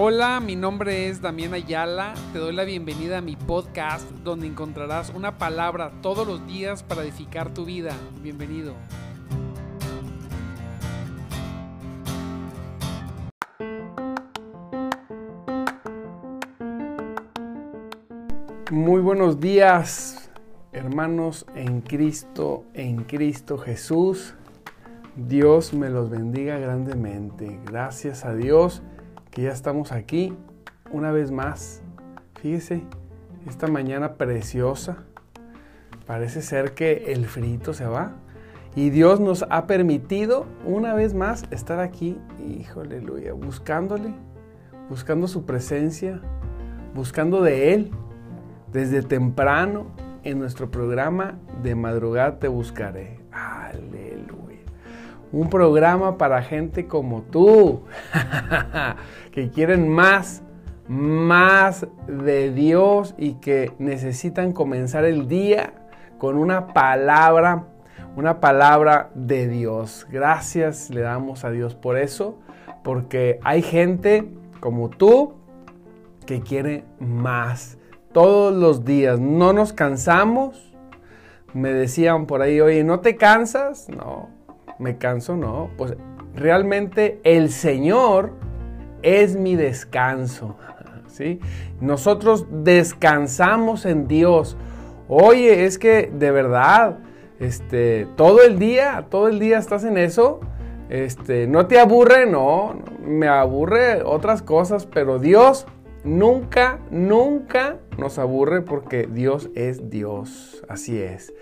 Hola, mi nombre es Damián Ayala. Te doy la bienvenida a mi podcast donde encontrarás una palabra todos los días para edificar tu vida. Bienvenido. Muy buenos días, hermanos en Cristo, en Cristo Jesús. Dios me los bendiga grandemente. Gracias a Dios que ya estamos aquí una vez más. Fíjese, esta mañana preciosa. Parece ser que el frito se va. Y Dios nos ha permitido una vez más estar aquí, híjole, aleluya, buscándole, buscando su presencia, buscando de Él. Desde temprano en nuestro programa de madrugada te buscaré. Un programa para gente como tú, que quieren más, más de Dios y que necesitan comenzar el día con una palabra, una palabra de Dios. Gracias le damos a Dios por eso, porque hay gente como tú que quiere más. Todos los días, no nos cansamos. Me decían por ahí, oye, ¿no te cansas? No, me canso, no. Pues realmente el Señor es mi descanso. ¿sí? Nosotros descansamos en Dios. Oye, es que de verdad, este, todo el día, todo el día estás en eso. Este, no te aburre, no, me aburre otras cosas, pero Dios nunca, nunca nos aburre porque Dios es Dios, así es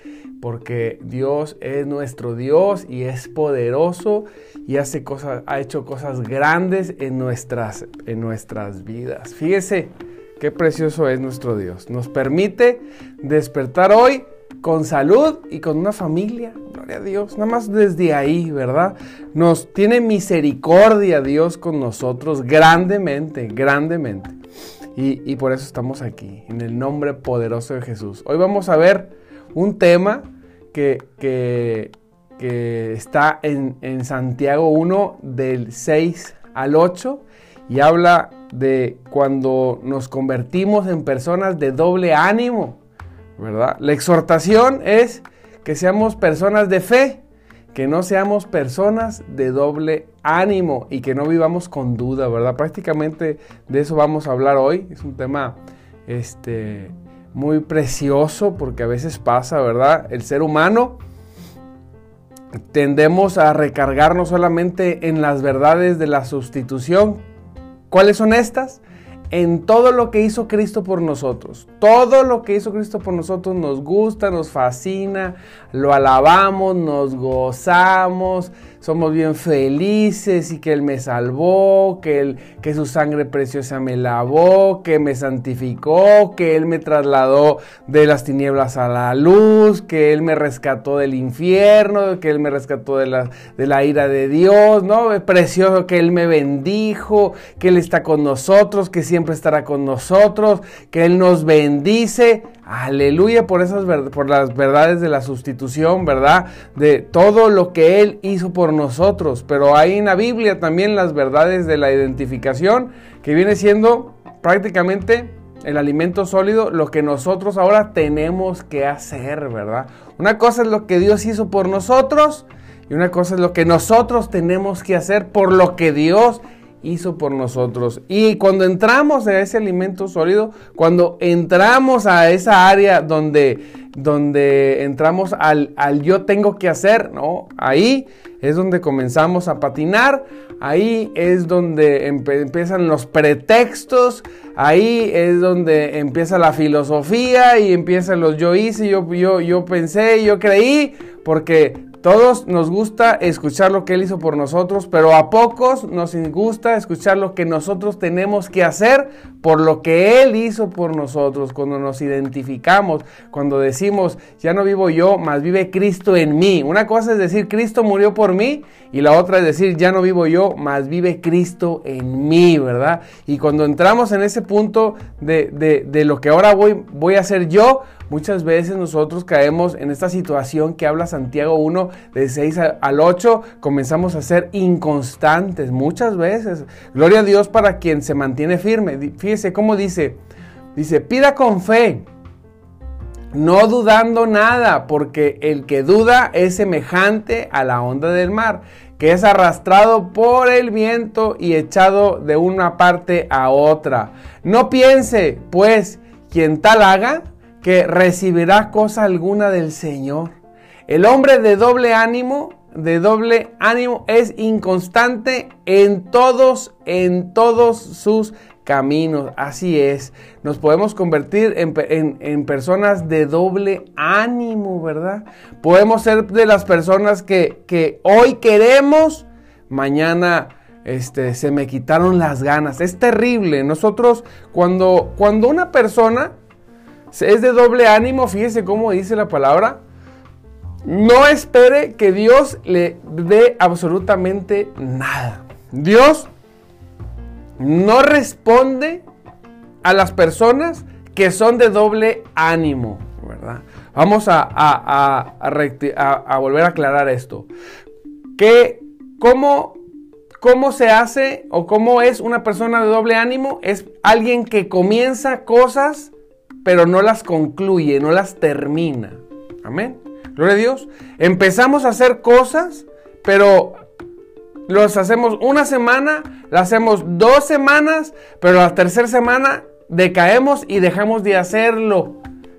porque Dios es nuestro Dios y es poderoso y hace cosas, ha hecho cosas grandes en nuestras, en nuestras vidas. Fíjese qué precioso es nuestro Dios. Nos permite despertar hoy con salud y con una familia. Gloria a Dios. Nada más desde ahí, ¿verdad? Nos tiene misericordia Dios con nosotros grandemente, grandemente. Y, y por eso estamos aquí, en el nombre poderoso de Jesús. Hoy vamos a ver un tema que, está en, en, Santiago 1 del 6 al 8 y habla de cuando nos convertimos en personas de doble ánimo, ¿verdad? La exhortación es que seamos personas de fe, que no seamos personas de doble ánimo y que no vivamos con duda, ¿verdad? Prácticamente de eso vamos a hablar hoy. Es un tema este, muy precioso porque a veces pasa, ¿verdad? El ser humano tendemos a recargarnos solamente en las verdades de la sustitución. ¿Cuáles son estas? en todo lo que hizo Cristo por nosotros. Todo lo que hizo Cristo por nosotros nos gusta, nos fascina, lo alabamos, nos gozamos, somos bien felices y que Él me salvó, que, él, que su sangre preciosa me lavó, que me santificó, que Él me trasladó de las tinieblas a la luz, que Él me rescató del infierno, que Él me rescató de la, de la ira de Dios, ¿no? Es precioso que Él me bendijo, que Él está con nosotros, que siempre estará con nosotros, que Él nos bendice. Aleluya por esas por las verdades de la sustitución, ¿verdad? De todo lo que Él hizo por nosotros. Pero hay en la Biblia también las verdades de la identificación, que viene siendo prácticamente el alimento sólido, lo que nosotros ahora tenemos que hacer, ¿verdad? Una cosa es lo que Dios hizo por nosotros y una cosa es lo que nosotros tenemos que hacer por lo que Dios hizo por nosotros. Y cuando entramos a ese alimento sólido, cuando entramos a esa área donde, donde entramos al, al yo tengo que hacer, ¿no? Ahí es donde comenzamos a patinar, ahí es donde empiezan los pretextos, ahí es donde empieza la filosofía y empiezan los yo hice, yo, yo, yo pensé, yo creí, porque todos nos gusta escuchar lo que Él hizo por nosotros, pero a pocos nos gusta escuchar lo que nosotros tenemos que hacer por lo que Él hizo por nosotros. Cuando nos identificamos, cuando decimos, ya no vivo yo, más vive Cristo en mí. Una cosa es decir, Cristo murió por mí, y la otra es decir, ya no vivo yo, más vive Cristo en mí, ¿verdad? Y cuando entramos en ese punto de, de, de lo que ahora voy, voy a hacer yo, muchas veces nosotros caemos en esta situación que habla Santiago 1 de 6 al 8, comenzamos a ser inconstantes muchas veces. Gloria a Dios para quien se mantiene firme. Fíjese cómo dice, dice, pida con fe no dudando nada, porque el que duda es semejante a la onda del mar, que es arrastrado por el viento y echado de una parte a otra. No piense, pues, quien tal haga, que recibirá cosa alguna del Señor. El hombre de doble ánimo, de doble ánimo, es inconstante en todos, en todos sus caminos. Así es. Nos podemos convertir en, personas de doble ánimo, ¿verdad? Podemos ser de las personas que, hoy queremos, mañana este, se me quitaron las ganas. Es terrible. Nosotros, cuando, cuando una persona es de doble ánimo, fíjese cómo dice la palabra. No espere que Dios le dé absolutamente nada. Dios no responde a las personas que son de doble ánimo, ¿verdad? Vamos a, a, volver a aclarar esto. Que, ¿cómo, ¿Cómo se hace o cómo es una persona de doble ánimo? Es alguien que comienza cosas, pero no las concluye, no las termina. Amén. Gloria a Dios. Empezamos a hacer cosas, pero los hacemos una semana, lo hacemos dos semanas, pero la tercera semana decaemos y dejamos de hacerlo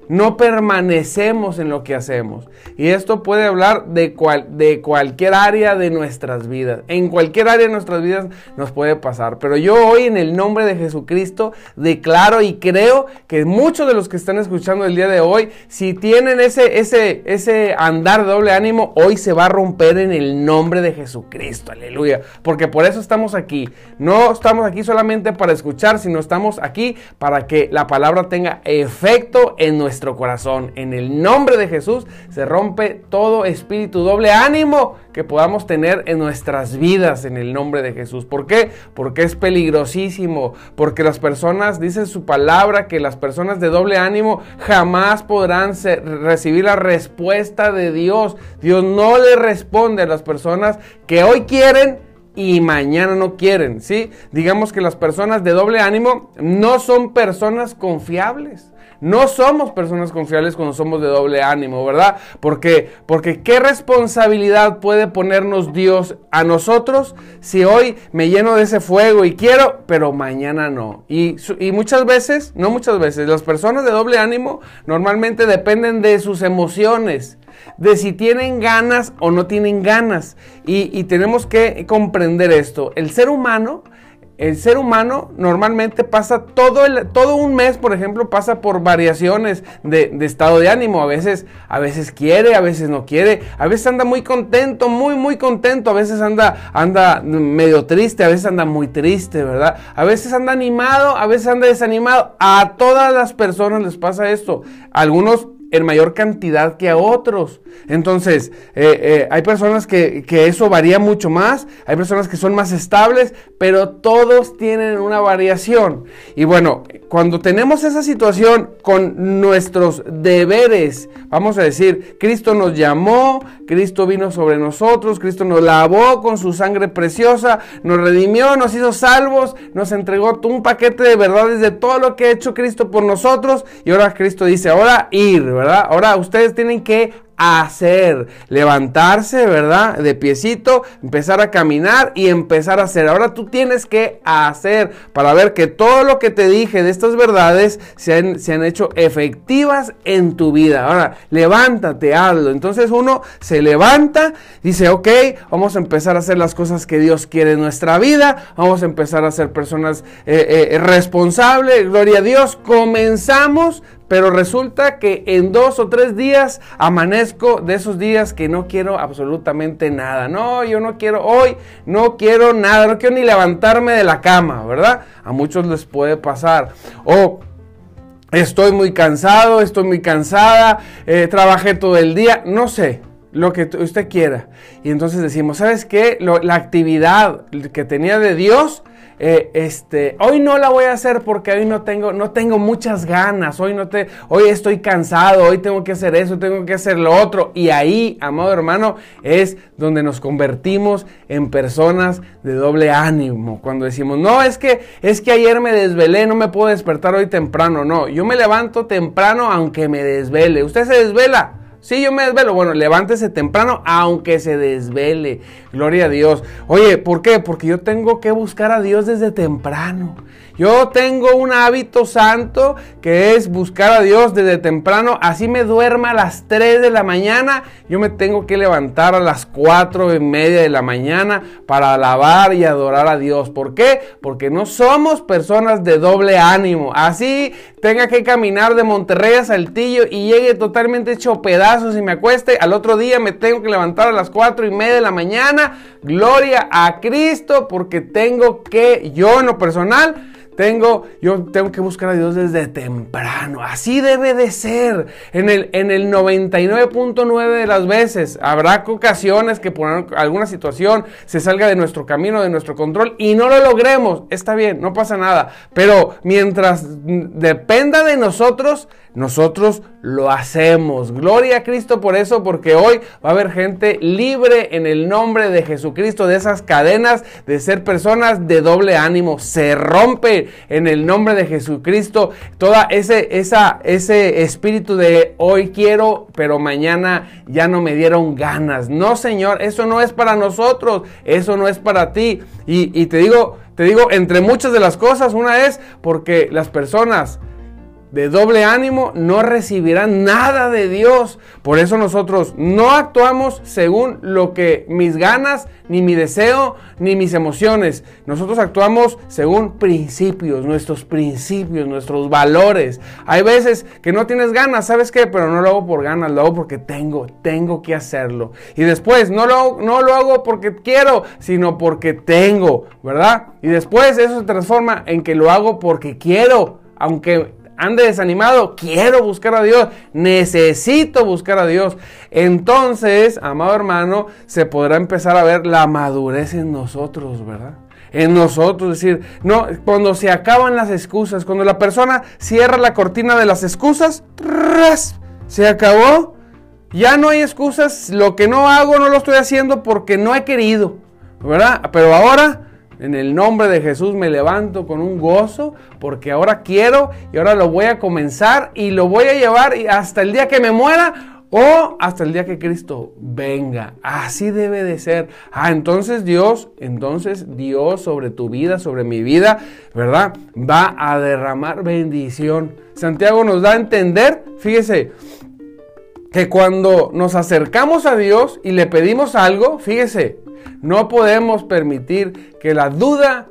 no permanecemos en lo que hacemos. Y esto puede hablar de, cual, de cualquier área de nuestras vidas. En cualquier área de nuestras vidas nos puede pasar. Pero yo hoy en el nombre de Jesucristo declaro y creo que muchos de los que están escuchando el día de hoy, si tienen ese, ese, ese andar de doble ánimo, hoy se va a romper en el nombre de Jesucristo. Aleluya. Porque por eso estamos aquí. No estamos aquí solamente para escuchar, sino estamos aquí para que la palabra tenga efecto en nuestra corazón. En el nombre de Jesús se rompe todo espíritu doble ánimo que podamos tener en nuestras vidas en el nombre de Jesús. ¿Por qué? Porque es peligrosísimo, porque las personas, dice su palabra, que las personas de doble ánimo jamás podrán recibir la respuesta de Dios. Dios no le responde a las personas que hoy quieren y mañana no quieren, ¿sí? Digamos que las personas de doble ánimo no son personas confiables. No somos personas confiables cuando somos de doble ánimo, ¿verdad? Porque, porque ¿qué responsabilidad puede ponernos Dios a nosotros si hoy me lleno de ese fuego y quiero, pero mañana no? Y, y muchas veces, no muchas veces, las personas de doble ánimo normalmente dependen de sus emociones de si tienen ganas o no tienen ganas. Y, y, tenemos que comprender esto. El ser humano el ser humano normalmente pasa todo, el, todo un mes, por ejemplo, pasa por variaciones de, estado de ánimo. A veces, a veces quiere, a veces no quiere. A veces anda muy contento, muy, muy contento. A veces anda, anda medio triste, a veces anda muy triste, ¿verdad? A veces anda animado, a veces anda desanimado. A todas las personas les pasa esto. Algunos en mayor cantidad que a otros. Entonces, eh, eh, hay personas que, que, eso varía mucho más, hay personas que son más estables, pero todos tienen una variación. Y bueno, cuando tenemos esa situación con nuestros deberes, vamos a decir, Cristo nos llamó, Cristo vino sobre nosotros, Cristo nos lavó con su sangre preciosa, nos redimió, nos hizo salvos, nos entregó un paquete de verdades de todo lo que ha hecho Cristo por nosotros. Y ahora Cristo dice, ahora ir, ¿verdad? Ahora ustedes tienen que hacer, levantarse, ¿verdad? De piecito, empezar a caminar y empezar a hacer. Ahora tú tienes que hacer para ver que todo lo que te dije de estas verdades se han, se han hecho efectivas en tu vida. Ahora, levántate, hazlo. Entonces uno se levanta, dice, ok, vamos a empezar a hacer las cosas que Dios quiere en nuestra vida, vamos a empezar a ser personas eh, eh, responsables, gloria a Dios, comenzamos pero resulta que en dos o tres días amanezco de esos días que no quiero absolutamente nada. No, yo no quiero hoy, no quiero nada, no quiero ni levantarme de la cama, ¿verdad? A muchos les puede pasar. O estoy muy cansado, estoy muy cansada, eh, trabajé todo el día, no sé, lo que usted quiera. Y entonces decimos, ¿sabes qué? la actividad que tenía de Dios eh, este, hoy no la voy a hacer porque hoy no tengo, no tengo muchas ganas, hoy no te, hoy estoy cansado, hoy tengo que hacer eso, tengo que hacer lo otro. Y ahí, amado hermano, es donde nos convertimos en personas de doble ánimo. Cuando decimos, no, es que, es que ayer me desvelé, no me puedo despertar hoy temprano. No, yo me levanto temprano aunque me desvele. ¿Usted se desvela? Sí, yo me desvelo. Bueno, levántese temprano, aunque se desvele. Gloria a Dios. Oye, ¿por qué? Porque yo tengo que buscar a Dios desde temprano. Yo tengo un hábito santo que es buscar a Dios desde temprano. Así me duerma a las 3 de la mañana. Yo me tengo que levantar a las 4 y media de la mañana para alabar y adorar a Dios. ¿Por qué? Porque no somos personas de doble ánimo. Así tenga que caminar de Monterrey a Saltillo y llegue totalmente hecho pedazos y me acueste. Al otro día me tengo que levantar a las 4 y media de la mañana. Gloria a Cristo porque tengo que, yo en lo personal, tengo, yo tengo que buscar a Dios desde temprano. Así debe de ser. En el, en el 99.9 de las veces habrá ocasiones que por alguna situación se salga de nuestro camino, de nuestro control y no lo logremos. Está bien, no pasa nada. Pero mientras dependa de nosotros, nosotros lo hacemos. Gloria a Cristo por eso, porque hoy va a haber gente libre en el nombre de Jesucristo de esas cadenas de ser personas de doble ánimo. Se rompe en el nombre de Jesucristo toda ese, esa, ese espíritu de hoy quiero, pero mañana ya no me dieron ganas. No, Señor, eso no es para nosotros, eso no es para ti. Y, y te digo, te digo, entre muchas de las cosas, una es porque las personas de doble ánimo no recibirán nada de Dios. Por eso nosotros no actuamos según lo que mis ganas, ni mi deseo, ni mis emociones. Nosotros actuamos según principios, nuestros principios, nuestros valores. Hay veces que no tienes ganas, ¿sabes qué? Pero no lo hago por ganas, lo hago porque tengo, tengo que hacerlo. Y después no lo, no lo hago porque quiero, sino porque tengo, ¿verdad? Y después eso se transforma en que lo hago porque quiero, aunque ande desanimado, quiero buscar a Dios, necesito buscar a Dios. Entonces, amado hermano, se podrá empezar a ver la madurez en nosotros, ¿verdad? En nosotros, es decir, no, cuando se acaban las excusas, cuando la persona cierra la cortina de las excusas, se acabó, ya no hay excusas, lo que no hago no lo estoy haciendo porque no he querido, ¿verdad? Pero ahora en el nombre de Jesús me levanto con un gozo porque ahora quiero y ahora lo voy a comenzar y lo voy a llevar hasta el día que me muera o hasta el día que Cristo venga. Así debe de ser. Ah, entonces Dios, entonces Dios sobre tu vida, sobre mi vida, ¿verdad? Va a derramar bendición. Santiago nos da a entender, fíjese, que cuando nos acercamos a Dios y le pedimos algo, fíjese, no podemos permitir que la duda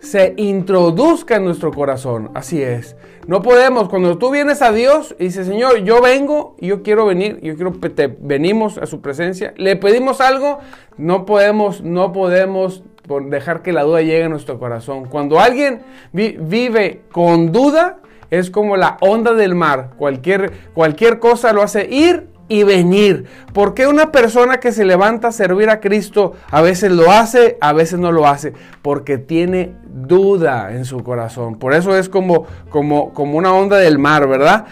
se introduzca en nuestro corazón. Así es. No podemos, cuando tú vienes a Dios y dices, Señor, yo vengo yo quiero venir, yo quiero que te venimos a su presencia, le pedimos algo, no podemos, no podemos dejar que la duda llegue a nuestro corazón. Cuando alguien vive con duda, es como la onda del mar. Cualquier, cualquier cosa lo hace ir y venir. porque una persona que se levanta a servir a Cristo a veces lo hace, a veces no lo hace? Porque tiene duda en su corazón. Por eso es como, como, como una onda del mar, ¿verdad?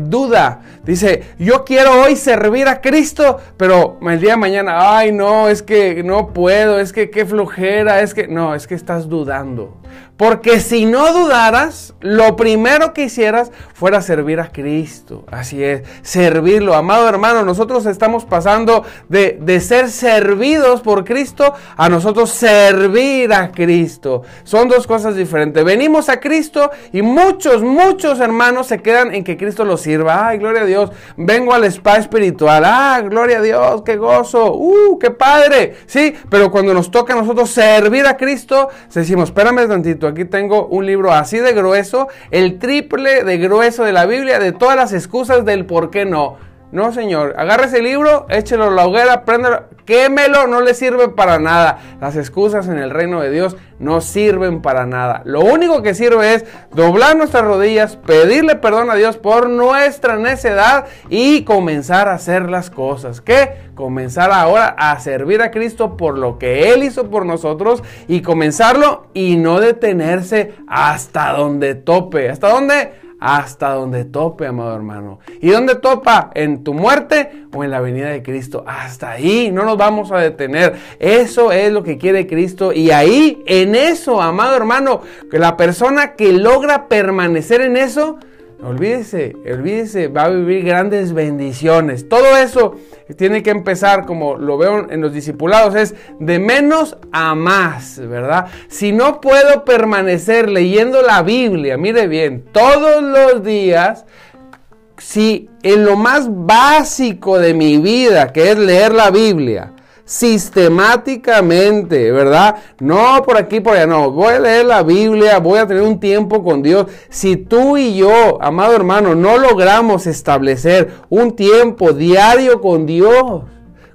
duda. Dice, yo quiero hoy servir a Cristo, pero el día de mañana, ay no, es que no puedo, es que qué flojera, es que no, es que estás dudando. Porque si no dudaras, lo primero que hicieras fuera servir a Cristo. Así es, servirlo. Amado hermano, nosotros estamos pasando de, de, ser servidos por Cristo a nosotros servir a Cristo. Son dos cosas diferentes. Venimos a Cristo y muchos, muchos hermanos se quedan en que Cristo los sirva. Ay, gloria a Dios. Vengo al spa espiritual. Ah, gloria a Dios, qué gozo. Uh, qué padre. Sí, pero cuando nos toca a nosotros servir a Cristo, decimos, espérame tantito Aquí tengo un libro así de grueso, el triple de grueso de la Biblia, de todas las excusas del por qué no. No, señor. Agarra ese libro, échelo a la hoguera, préndelo, quémelo, no le sirve para nada. Las excusas en el reino de Dios no sirven para nada. Lo único que sirve es doblar nuestras rodillas, pedirle perdón a Dios por nuestra necedad y comenzar a hacer las cosas. ¿Qué? Comenzar ahora a servir a Cristo por lo que Él hizo por nosotros y comenzarlo y no detenerse hasta donde tope. ¿Hasta dónde? Hasta donde tope, amado hermano. ¿Y dónde topa? ¿En tu muerte o en la venida de Cristo? Hasta ahí, no nos vamos a detener. Eso es lo que quiere Cristo. Y ahí, en eso, amado hermano, que la persona que logra permanecer en eso, Olvídese, olvídese, va a vivir grandes bendiciones. Todo eso tiene que empezar, como lo veo en los discipulados, es de menos a más, ¿verdad? Si no puedo permanecer leyendo la Biblia, mire bien, todos los días, si en lo más básico de mi vida, que es leer la Biblia, sistemáticamente, ¿verdad? No por aquí, por allá, no. Voy a leer la Biblia, voy a tener un tiempo con Dios. Si tú y yo, amado hermano, no logramos establecer un tiempo diario con Dios,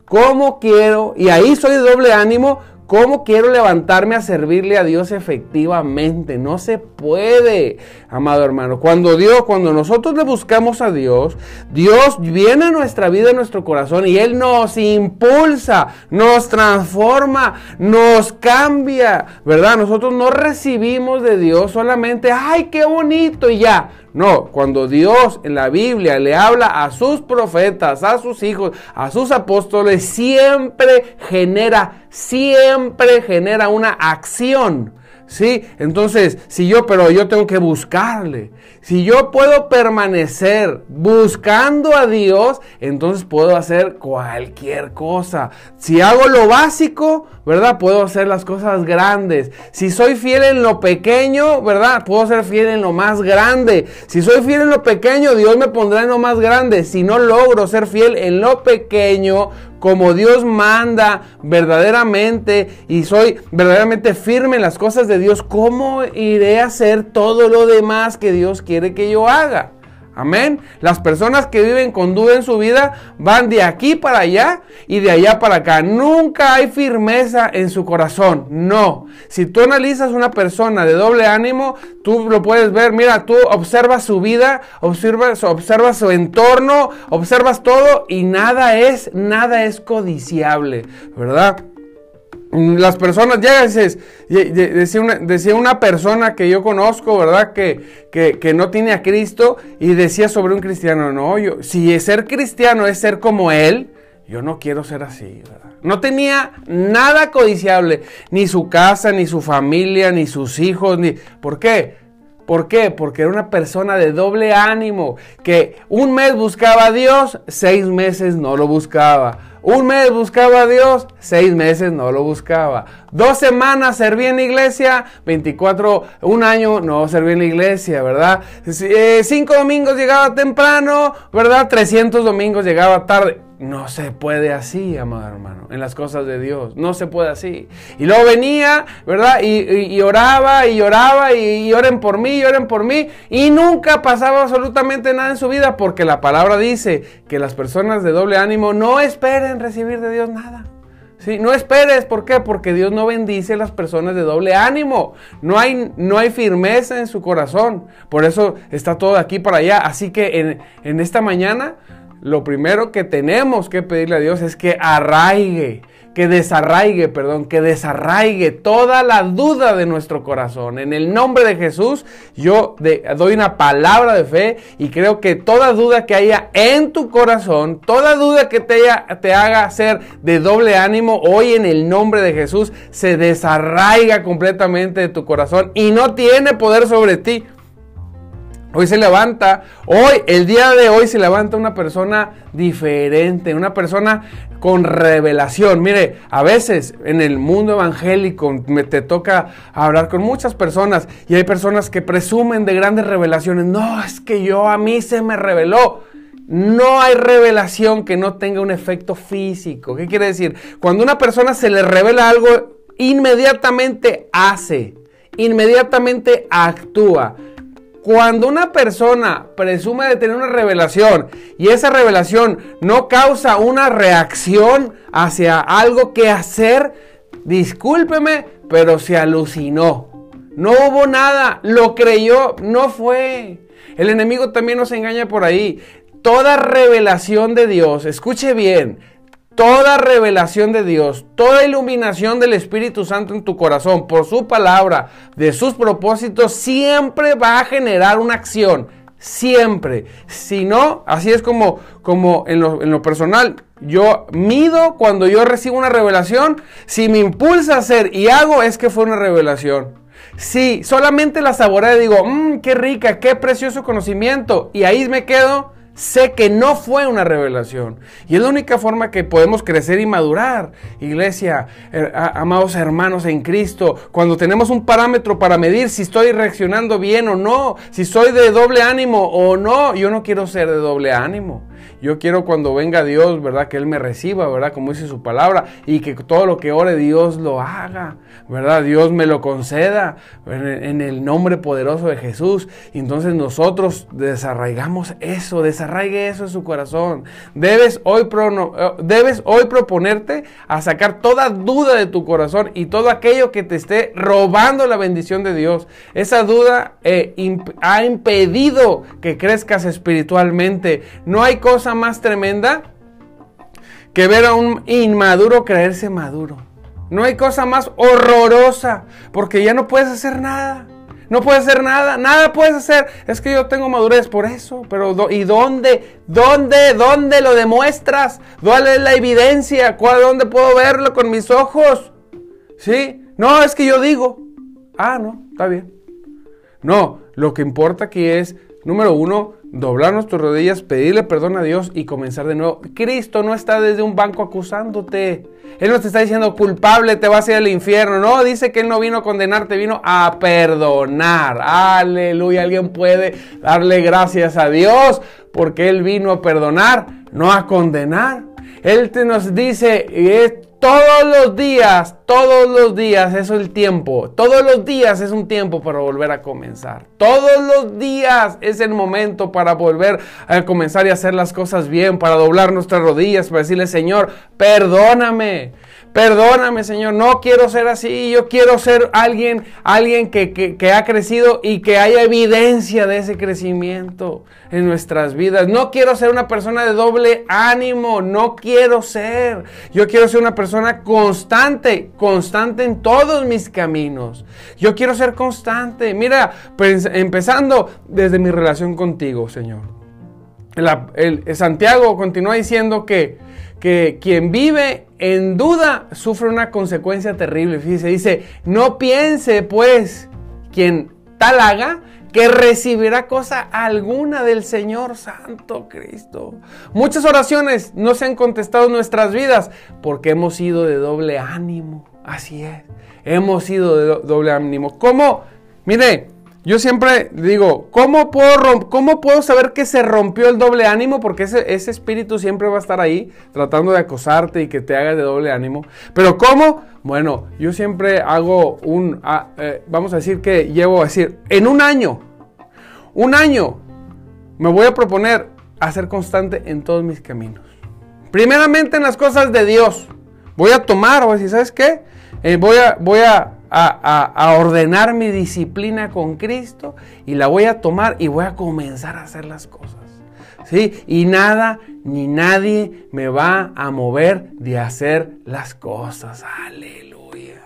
¿cómo quiero? Y ahí soy de doble ánimo. ¿Cómo quiero levantarme a servirle a Dios efectivamente? No se puede, amado hermano. Cuando Dios, cuando nosotros le buscamos a Dios, Dios viene a nuestra vida, a nuestro corazón y Él nos impulsa, nos transforma, nos cambia, ¿verdad? Nosotros no recibimos de Dios solamente, ay, qué bonito y ya. No, cuando Dios en la Biblia le habla a sus profetas, a sus hijos, a sus apóstoles, siempre genera, siempre genera una acción. ¿Sí? Entonces, si yo, pero yo tengo que buscarle. Si yo puedo permanecer buscando a Dios, entonces puedo hacer cualquier cosa. Si hago lo básico, ¿verdad? Puedo hacer las cosas grandes. Si soy fiel en lo pequeño, ¿verdad? Puedo ser fiel en lo más grande. Si soy fiel en lo pequeño, Dios me pondrá en lo más grande. Si no logro ser fiel en lo pequeño, como Dios manda verdaderamente y soy verdaderamente firme en las cosas de Dios, ¿cómo iré a hacer todo lo demás que Dios quiere que yo haga? Amén. Las personas que viven con duda en su vida van de aquí para allá y de allá para acá. Nunca hay firmeza en su corazón. No. Si tú analizas una persona de doble ánimo, tú lo puedes ver. Mira, tú observas su vida, observas, su entorno, observas todo y nada es, nada es codiciable, ¿verdad? Las personas, ya decía una, decía una persona que yo conozco, ¿verdad? Que, que, no tiene a Cristo y decía sobre un cristiano, no, yo, si ser cristiano es ser como él, yo no quiero ser así, ¿verdad? No tenía nada codiciable, ni su casa, ni su familia, ni sus hijos, ni... ¿Por qué? ¿Por qué? Porque era una persona de doble ánimo, que un mes buscaba a Dios, seis meses no lo buscaba. Un mes buscaba a Dios, seis meses no lo buscaba. Dos semanas servía en la iglesia, 24, un año no servía en la iglesia, ¿verdad? Eh, cinco domingos llegaba temprano, ¿verdad? 300 domingos llegaba tarde. No se puede así, amado hermano, en las cosas de Dios. No se puede así. Y luego venía, ¿verdad? Y, oraba y lloraba y, y, oren por mí, y oren por mí. Y nunca pasaba absolutamente nada en su vida porque la palabra dice que las personas de doble ánimo no esperen recibir de Dios nada. Sí, no esperes, ¿por qué? Porque Dios no bendice a las personas de doble ánimo. No hay, no hay firmeza en su corazón. Por eso está todo aquí para allá. Así que en, en esta mañana lo primero que tenemos que pedirle a Dios es que arraigue, que desarraigue, perdón, que desarraigue toda la duda de nuestro corazón. En el nombre de Jesús, yo doy una palabra de fe y creo que toda duda que haya en tu corazón, toda duda que te, te haga ser de doble ánimo, hoy en el nombre de Jesús se desarraiga completamente de tu corazón y no tiene poder sobre ti. Hoy se levanta, hoy, el día de hoy se levanta una persona diferente, una persona con revelación. Mire, a veces en el mundo evangélico me te toca hablar con muchas personas y hay personas que presumen de grandes revelaciones. No, es que yo a mí se me reveló. No hay revelación que no tenga un efecto físico. ¿Qué quiere decir? Cuando una persona se le revela algo, inmediatamente hace, inmediatamente actúa. Cuando una persona presume de tener una revelación y esa revelación no causa una reacción hacia algo que hacer, discúlpeme, pero se alucinó. No hubo nada, lo creyó, no fue. El enemigo también nos engaña por ahí. Toda revelación de Dios, escuche bien, toda revelación de Dios, toda iluminación del Espíritu Santo en tu corazón por su palabra, de sus propósitos, siempre va a generar una acción. Siempre. Si no, así es como, como en, lo, en lo personal. Yo mido cuando yo recibo una revelación. Si me impulsa a hacer y hago, es que fue una revelación. Si solamente la saboreo y digo, mmm, qué rica, qué precioso conocimiento, y ahí me quedo, sé que no fue una revelación. Y es la única forma que podemos crecer y madurar. Iglesia, eh, amados hermanos en Cristo, cuando tenemos un parámetro para medir si estoy reaccionando bien o no, si soy de doble ánimo o no, yo no quiero ser de doble ánimo. Yo quiero cuando venga Dios, ¿verdad? Que Él me reciba, ¿verdad? Como dice su palabra. Y que todo lo que ore Dios lo haga, ¿verdad? Dios me lo conceda en el nombre poderoso de Jesús. Y entonces nosotros desarraigamos eso, desarraigue eso en su corazón. Debes hoy, eh, debes hoy proponerte a sacar toda duda de tu corazón y todo aquello que te esté robando la bendición de Dios. Esa duda eh, ha impedido que crezcas espiritualmente. No hay cosa más tremenda que ver a un inmaduro creerse maduro. No hay cosa más horrorosa porque ya no puedes hacer nada. No puedes hacer nada, nada puedes hacer. Es que yo tengo madurez por eso. Pero ¿y dónde? ¿Dónde? ¿Dónde lo demuestras? ¿Dónde es la evidencia? ¿Cuál, ¿Dónde puedo verlo con mis ojos? ¿Sí? No, es que yo digo. Ah, no, está bien. No, lo que importa aquí es, número uno, doblar nuestras rodillas, pedirle perdón a Dios y comenzar de nuevo. Cristo no está desde un banco acusándote. Él no te está diciendo culpable, te vas a ir al infierno. No, dice que Él no vino a condenarte, vino a perdonar. Aleluya. Alguien puede darle gracias a Dios porque Él vino a perdonar, no a condenar. Él te nos dice, todos los días, todos los días es el tiempo. Todos los días es un tiempo para volver a comenzar. Todos los días es el momento para volver a comenzar y hacer las cosas bien, para doblar nuestras rodillas, para decirle, Señor, perdóname. Perdóname, Señor, no quiero ser así. Yo quiero ser alguien, alguien que, que, ha crecido y que haya evidencia de ese crecimiento en nuestras vidas. No quiero ser una persona de doble ánimo. No quiero ser. Yo quiero ser una persona constante, constante en todos mis caminos. Yo quiero ser constante. Mira, pues, empezando desde mi relación contigo, Señor. el Santiago continúa diciendo que que quien vive en duda sufre una consecuencia terrible. Fíjese, dice, no piense pues quien tal haga que recibirá cosa alguna del Señor Santo Cristo. Muchas oraciones no se han contestado en nuestras vidas porque hemos sido de doble ánimo. Así es, hemos sido de doble ánimo. ¿Cómo? Mire, yo siempre digo, ¿cómo puedo, ¿cómo puedo saber que se rompió el doble ánimo? Porque ese, ese, espíritu siempre va a estar ahí tratando de acosarte y que te haga de doble ánimo. Pero ¿cómo? Bueno, yo siempre hago un, ah, eh, vamos a decir que llevo a decir, en un año, un año, me voy a proponer a ser constante en todos mis caminos. Primeramente en las cosas de Dios. Voy a tomar, o decir, ¿sabes qué? Eh, voy, a, voy a a, ordenar mi disciplina con Cristo y la voy a tomar y voy a comenzar a hacer las cosas. ¿Sí? Y nada ni nadie me va a mover de hacer las cosas. Aleluya.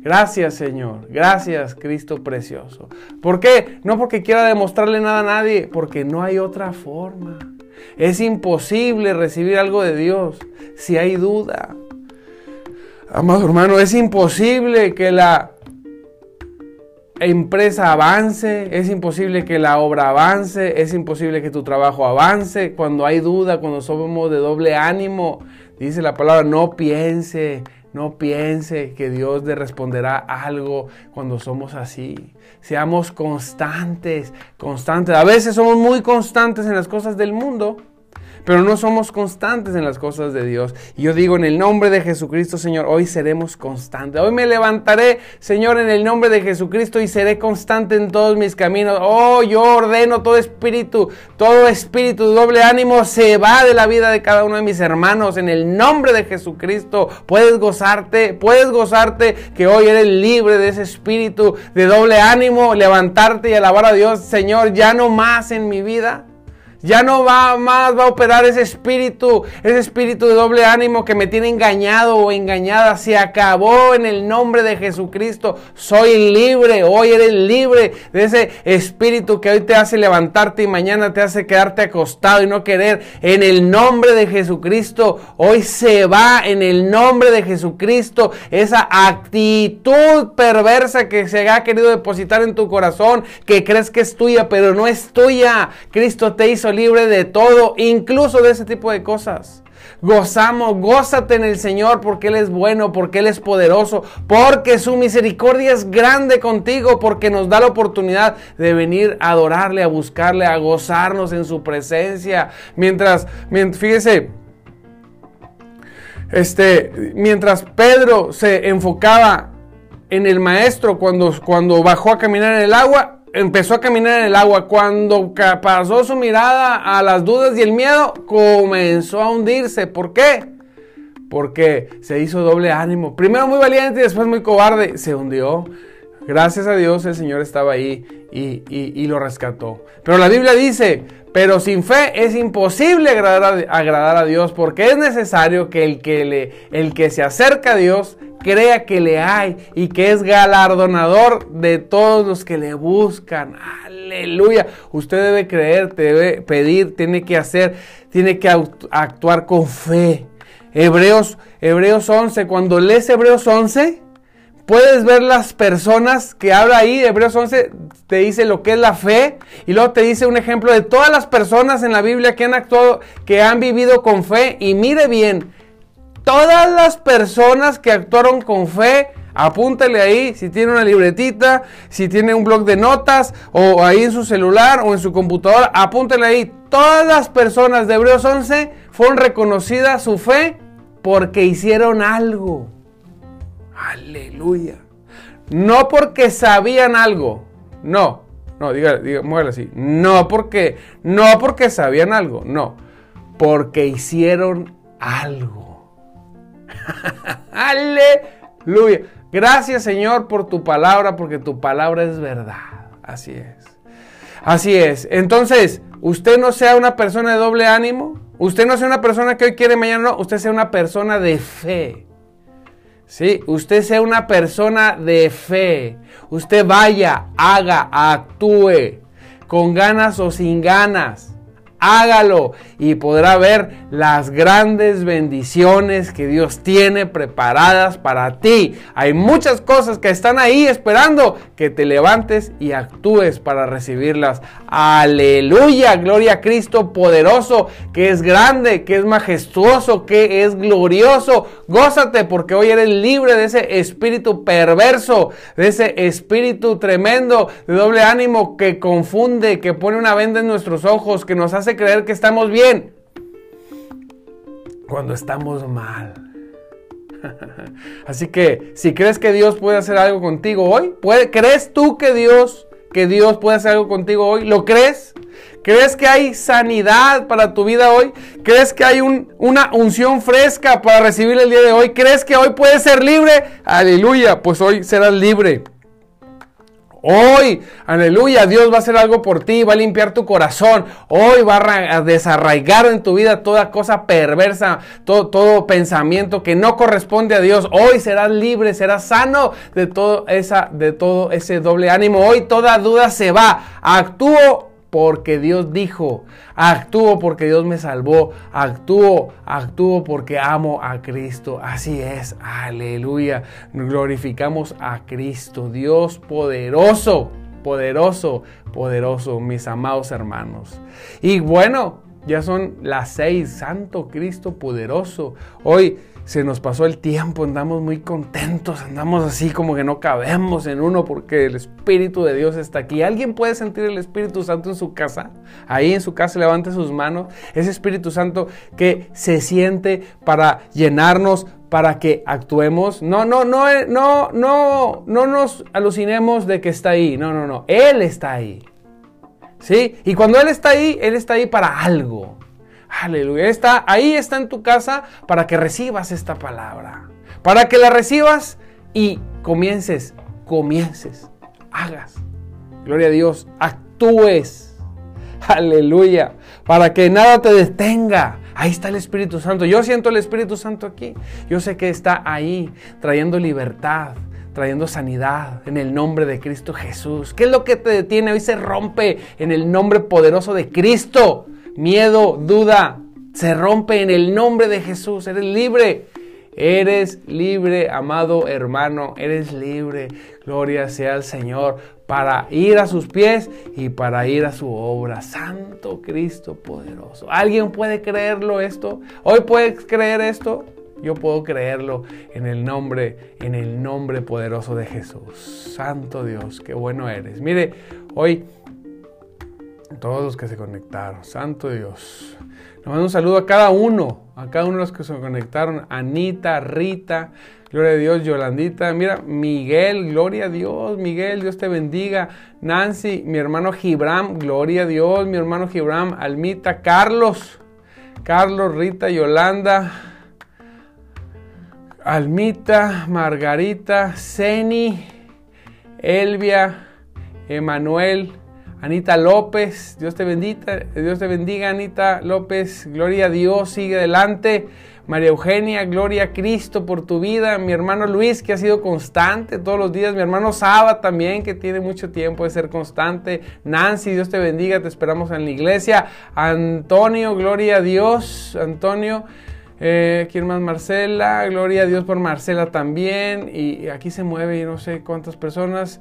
Gracias Señor. Gracias Cristo precioso. ¿Por qué? No porque quiera demostrarle nada a nadie, porque no hay otra forma. Es imposible recibir algo de Dios si hay duda. Amado hermano, es imposible que la empresa avance, es imposible que la obra avance, es imposible que tu trabajo avance cuando hay duda, cuando somos de doble ánimo. Dice la palabra, no piense, no piense que Dios le responderá algo cuando somos así. Seamos constantes, constantes. A veces somos muy constantes en las cosas del mundo, pero no somos constantes en las cosas de Dios. Y yo digo, en el nombre de Jesucristo, Señor, hoy seremos constantes. Hoy me levantaré, Señor, en el nombre de Jesucristo y seré constante en todos mis caminos. Oh, yo ordeno todo espíritu, todo espíritu de doble ánimo se va de la vida de cada uno de mis hermanos. En el nombre de Jesucristo, puedes gozarte, puedes gozarte que hoy eres libre de ese espíritu de doble ánimo, levantarte y alabar a Dios, Señor, ya no más en mi vida. Ya no va más, va a operar ese espíritu, ese espíritu de doble ánimo que me tiene engañado o engañada. Se acabó en el nombre de Jesucristo. Soy libre, hoy eres libre de ese espíritu que hoy te hace levantarte y mañana te hace quedarte acostado y no querer. En el nombre de Jesucristo, hoy se va en el nombre de Jesucristo esa actitud perversa que se ha querido depositar en tu corazón, que crees que es tuya, pero no es tuya. Cristo te hizo libre de todo, incluso de ese tipo de cosas. Gozamos, gózate en el Señor porque Él es bueno, porque Él es poderoso, porque su misericordia es grande contigo, porque nos da la oportunidad de venir a adorarle, a buscarle, a gozarnos en su presencia. Mientras, fíjese, este, mientras Pedro se enfocaba en el maestro cuando, cuando bajó a caminar en el agua, empezó a caminar en el agua. Cuando pasó su mirada a las dudas y el miedo, comenzó a hundirse. ¿Por qué? Porque se hizo doble ánimo. Primero muy valiente y después muy cobarde. Se hundió. Gracias a Dios el Señor estaba ahí y, lo rescató. Pero la Biblia dice, pero sin fe es imposible agradar a, agradar a Dios porque es necesario que el que, le, el que se acerca a Dios crea que le hay y que es galardonador de todos los que le buscan. Aleluya. Usted debe creer, debe pedir, tiene que hacer, tiene que actuar con fe. Hebreos, Hebreos 11, cuando lees Hebreos 11, puedes ver las personas que habla ahí, Hebreos 11 te dice lo que es la fe y luego te dice un ejemplo de todas las personas en la Biblia que han actuado, que han vivido con fe y mire bien, Todas las personas que actuaron con fe, apúntale ahí, si tiene una libretita, si tiene un blog de notas, o ahí en su celular o en su computadora, apúntale ahí. Todas las personas de Hebreos 11 fueron reconocidas su fe porque hicieron algo. Aleluya. No porque sabían algo. No. No, diga, diga, así. No porque, no porque sabían algo. No. Porque hicieron algo. Aleluya. Gracias Señor por tu palabra, porque tu palabra es verdad. Así es. Así es. Entonces, usted no sea una persona de doble ánimo. Usted no sea una persona que hoy quiere, mañana no. Usted sea una persona de fe. ¿Sí? Usted sea una persona de fe. Usted vaya, haga, actúe. Con ganas o sin ganas hágalo y podrá ver las grandes bendiciones que Dios tiene preparadas para ti. Hay muchas cosas que están ahí esperando que te levantes y actúes para recibirlas. Aleluya, gloria a Cristo poderoso, que es grande, que es majestuoso, que es glorioso. Gózate porque hoy eres libre de ese espíritu perverso, de ese espíritu tremendo de doble ánimo que confunde, que pone una venda en nuestros ojos, que nos hace creer que estamos bien cuando estamos mal. Así que si crees que Dios puede hacer algo contigo hoy, ¿puede, ¿crees tú que Dios, que Dios puede hacer algo contigo hoy? ¿Lo crees? ¿Crees que hay sanidad para tu vida hoy? ¿Crees que hay una unción fresca para recibir el día de hoy? ¿Crees que hoy puedes ser libre? Aleluya, pues hoy serás libre. Hoy, aleluya, Dios va a hacer algo por ti, va a limpiar tu corazón. Hoy va a desarraigar en tu vida toda cosa perversa, todo, pensamiento que no corresponde a Dios. Hoy serás libre, serás sano de todo, esa, de todo ese doble ánimo. Hoy toda duda se va. Actúo porque Dios dijo, actúo porque Dios me salvó, actúo, actúo porque amo a Cristo. Así es, aleluya. Glorificamos a Cristo, Dios poderoso, poderoso, poderoso, mis amados hermanos. Y bueno, ya son las seis, Santo Cristo poderoso. Hoy se nos pasó el tiempo, andamos muy contentos, andamos así como que no cabemos en uno porque el Espíritu de Dios está aquí. ¿Alguien puede sentir el Espíritu Santo en su casa? Ahí en su casa levante sus manos. Ese Espíritu Santo que se siente para llenarnos, para que actuemos. No, no, no, eh, no, no, no nos alucinemos de que está ahí. No, no, no. Él está ahí. ¿Sí? Y cuando Él está ahí, Él está ahí para algo. Aleluya. Está, ahí está en tu casa para que recibas esta palabra. Para que la recibas y comiences, comiences, hagas. Gloria a Dios, actúes. Aleluya. Para que nada te detenga. Ahí está el Espíritu Santo. Yo siento el Espíritu Santo aquí. Yo sé que está ahí trayendo libertad, trayendo sanidad en el nombre de Cristo Jesús. ¿Qué es lo que te detiene? Hoy se rompe en el nombre poderoso de Cristo miedo, duda, se rompe en el nombre de Jesús. Eres libre. Eres libre, amado hermano. Eres libre. Gloria sea al Señor para ir a sus pies y para ir a su obra. Santo Cristo poderoso. ¿Alguien puede creerlo esto? ¿Hoy puedes creer esto? Yo puedo creerlo en el nombre, en el nombre poderoso de Jesús. Santo Dios, qué bueno eres. Mire, hoy todos los que se conectaron. Santo Dios. Le mando un saludo a cada uno, a cada uno de los que se conectaron. Anita, Rita, gloria a Dios, Yolandita. Mira, Miguel, gloria a Dios, Miguel, Dios te bendiga. Nancy, mi hermano Gibram, gloria a Dios, mi hermano Gibram. Almita, Carlos, Carlos, Rita, Yolanda. Almita, Margarita, Ceni, Elvia, Emanuel, Anita López, Dios te bendiga, Dios te bendiga, Anita López, gloria a Dios, sigue adelante. María Eugenia, gloria a Cristo por tu vida. Mi hermano Luis, que ha sido constante todos los días. Mi hermano Saba también, que tiene mucho tiempo de ser constante. Nancy, Dios te bendiga, te esperamos en la iglesia. Antonio, gloria a Dios. Antonio, eh, ¿quién más? Marcela, gloria a Dios por Marcela también. Y aquí se mueve y no sé cuántas personas.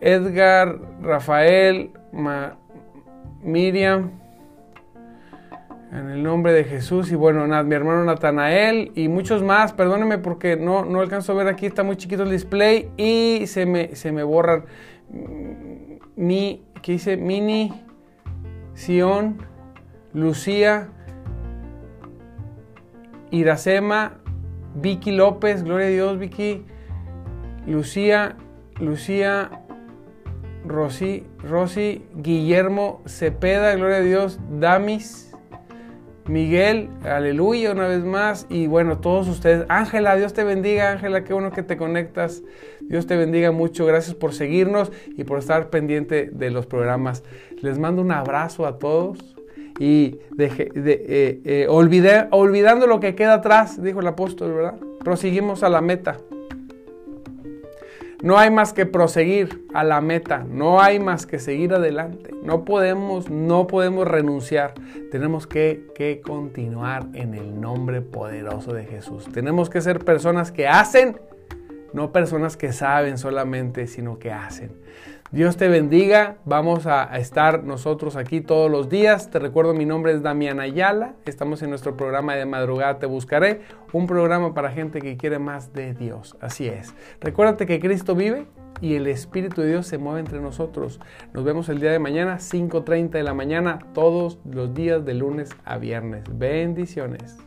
Edgar, Rafael, Miriam, en el nombre de Jesús y bueno, mi hermano Natanael y muchos más, perdónenme porque no, no alcanzo a ver aquí, está muy chiquito el display y se me, se me borran. Mi, ¿qué dice? Mini, Sion, Lucía, Iracema, Vicky López, gloria a Dios, Vicky, Lucía, Lucía, Rosy, Rosy, Guillermo Cepeda, gloria a Dios, Damis, Miguel, aleluya una vez más. Y bueno, todos ustedes. Ángela, Dios te bendiga, Ángela, qué bueno que te conectas. Dios te bendiga mucho. Gracias por seguirnos y por estar pendiente de los programas. Les mando un abrazo a todos. Y de, eh, eh, olvidando lo que queda atrás, dijo el apóstol, ¿verdad? Proseguimos a la meta. No hay más que proseguir a la meta, no hay más que seguir adelante. No podemos, no podemos renunciar. Tenemos que, que continuar en el nombre poderoso de Jesús. Tenemos que ser personas que hacen, no personas que saben solamente, sino que hacen. Dios te bendiga. Vamos a estar nosotros aquí todos los días. Te recuerdo, mi nombre es Damián Ayala. Estamos en nuestro programa de madrugada Te Buscaré. Un programa para gente que quiere más de Dios. Así es. Recuérdate que Cristo vive y el Espíritu de Dios se mueve entre nosotros. Nos vemos el día de mañana, 5.30 de la mañana, todos los días de lunes a viernes. Bendiciones.